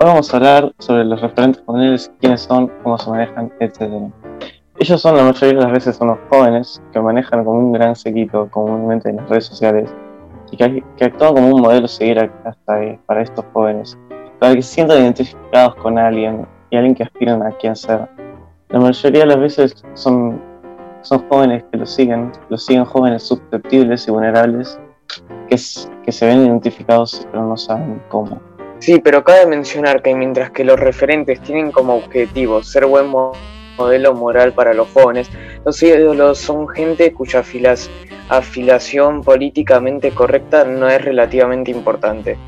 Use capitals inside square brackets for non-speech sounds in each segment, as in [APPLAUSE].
Hoy vamos a hablar sobre los referentes juveniles, quiénes son, cómo se manejan, etc. Ellos son la mayoría de las veces son los jóvenes que manejan como un gran sequito comúnmente en las redes sociales y que, actúan como un modelo a seguir hasta para estos jóvenes, para que se sientan identificados con alguien y alguien que aspiran a quien ser. La mayoría de las veces son, son jóvenes que lo siguen, lo siguen jóvenes susceptibles y vulnerables que, que se ven identificados pero no saben cómo. Sí, pero cabe mencionar que mientras que los referentes tienen como objetivo ser buen modelo moral para los jóvenes, los ídolos son gente cuya afiliación políticamente correcta no es relativamente importante.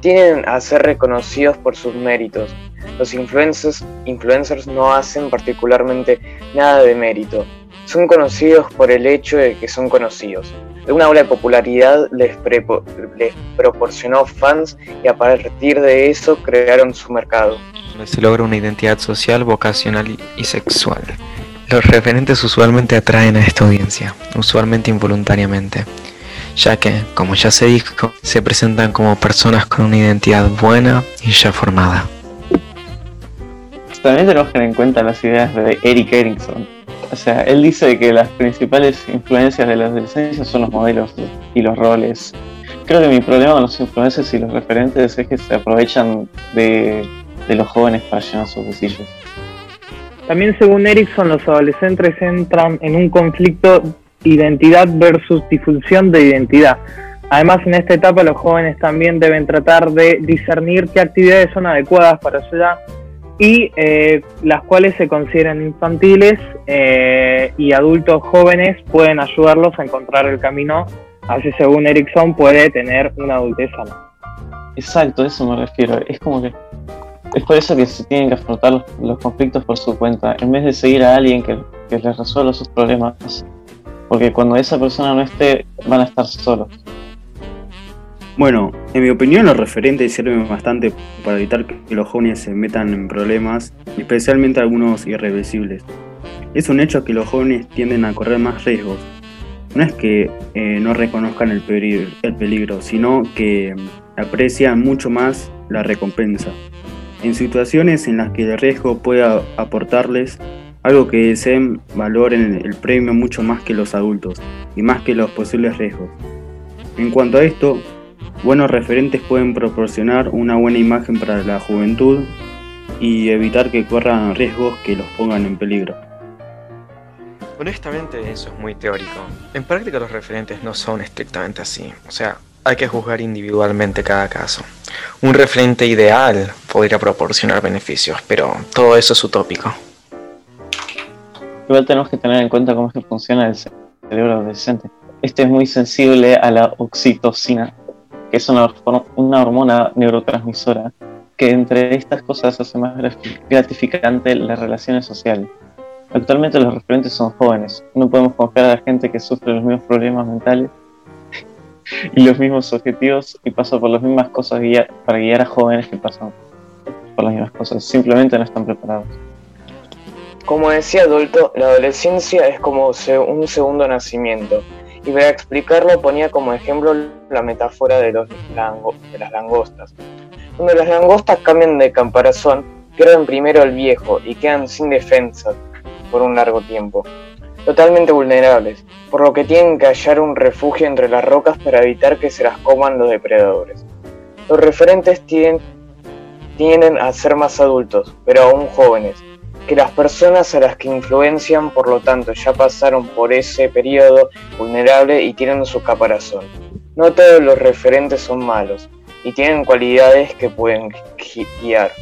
Tienen a ser reconocidos por sus méritos. Los influencers, influencers no hacen particularmente nada de mérito. Son conocidos por el hecho de que son conocidos una ola de popularidad les, les proporcionó fans y a partir de eso crearon su mercado. Se logra una identidad social, vocacional y sexual. Los referentes usualmente atraen a esta audiencia, usualmente involuntariamente, ya que, como ya se dijo, se presentan como personas con una identidad buena y ya formada. También tenemos que tener en cuenta las ideas de Eric Erickson, o sea, él dice que las principales influencias de la adolescencia son los modelos y los roles. Creo que mi problema con los influencers y los referentes es que se aprovechan de, los jóvenes para llenar sus bolsillos. También según Erickson, los adolescentes entran en un conflicto identidad versus difusión de identidad. Además, en esta etapa los jóvenes también deben tratar de discernir qué actividades son adecuadas para su edad y eh, las cuales se consideran infantiles eh, y adultos jóvenes pueden ayudarlos a encontrar el camino, así según Erickson puede tener una adultez sana. Exacto, eso me refiero. Es como que es por eso que se tienen que afrontar los, conflictos por su cuenta, en vez de seguir a alguien que, que les resuelva sus problemas, porque cuando esa persona no esté, van a estar solos. Bueno, en mi opinión los referentes sirven bastante para evitar que los jóvenes se metan en problemas, especialmente algunos irreversibles. Es un hecho que los jóvenes tienden a correr más riesgos. No es que eh, no reconozcan el peligro, el peligro, sino que aprecian mucho más la recompensa. En situaciones en las que el riesgo pueda aportarles algo que deseen valoren el premio mucho más que los adultos y más que los posibles riesgos. En cuanto a esto, Buenos referentes pueden proporcionar una buena imagen para la juventud y evitar que corran riesgos que los pongan en peligro. Honestamente eso es muy teórico. En práctica los referentes no son estrictamente así. O sea, hay que juzgar individualmente cada caso. Un referente ideal podría proporcionar beneficios, pero todo eso es utópico. Igual tenemos que tener en cuenta cómo es que funciona el cerebro adolescente. Este es muy sensible a la oxitocina, que es una, hormona neurotransmisora que entre estas cosas hace más gratificante las relaciones sociales. Actualmente los referentes son jóvenes, no podemos confiar a la gente que sufre los mismos problemas mentales [LAUGHS] y los mismos objetivos y pasa por las mismas cosas para guiar a jóvenes que pasan por las mismas cosas, simplemente no están preparados. Como decía Adulto, la adolescencia es como un segundo nacimiento y para explicarlo ponía como ejemplo la metáfora de, los de las langostas. Cuando las langostas cambian de caparazón, pierden primero el viejo y quedan sin defensa por un largo tiempo, totalmente vulnerables, por lo que tienen que hallar un refugio entre las rocas para evitar que se las coman los depredadores. Los referentes tienden, tienden a ser más adultos, pero aún jóvenes, que las personas a las que influencian, por lo tanto, ya pasaron por ese periodo vulnerable y tienen su caparazón. No todos los referentes son malos y tienen cualidades que pueden guiar.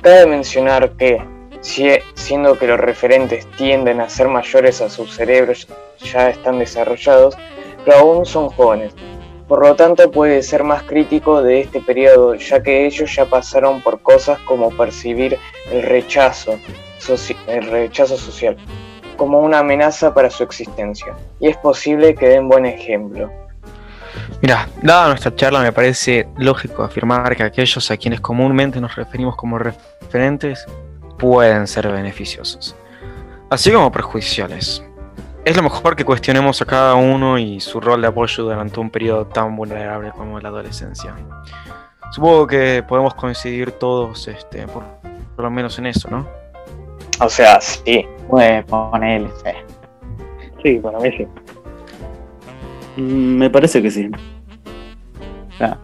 Cabe mencionar que, siendo que los referentes tienden a ser mayores a sus cerebros ya están desarrollados, pero aún son jóvenes, por lo tanto puede ser más crítico de este periodo, ya que ellos ya pasaron por cosas como percibir el rechazo, el rechazo social como una amenaza para su existencia, y es posible que den buen ejemplo. Mira, dada nuestra charla me parece lógico afirmar que aquellos a quienes comúnmente nos referimos como referentes pueden ser beneficiosos, así como perjudiciales. Es lo mejor que cuestionemos a cada uno y su rol de apoyo durante un periodo tan vulnerable como la adolescencia. Supongo que podemos coincidir todos, este, por, por lo menos en eso, ¿no? O sea, sí. Pues ponele, sí. Sí, para mí sí. Mm, Me parece que sí. Sea,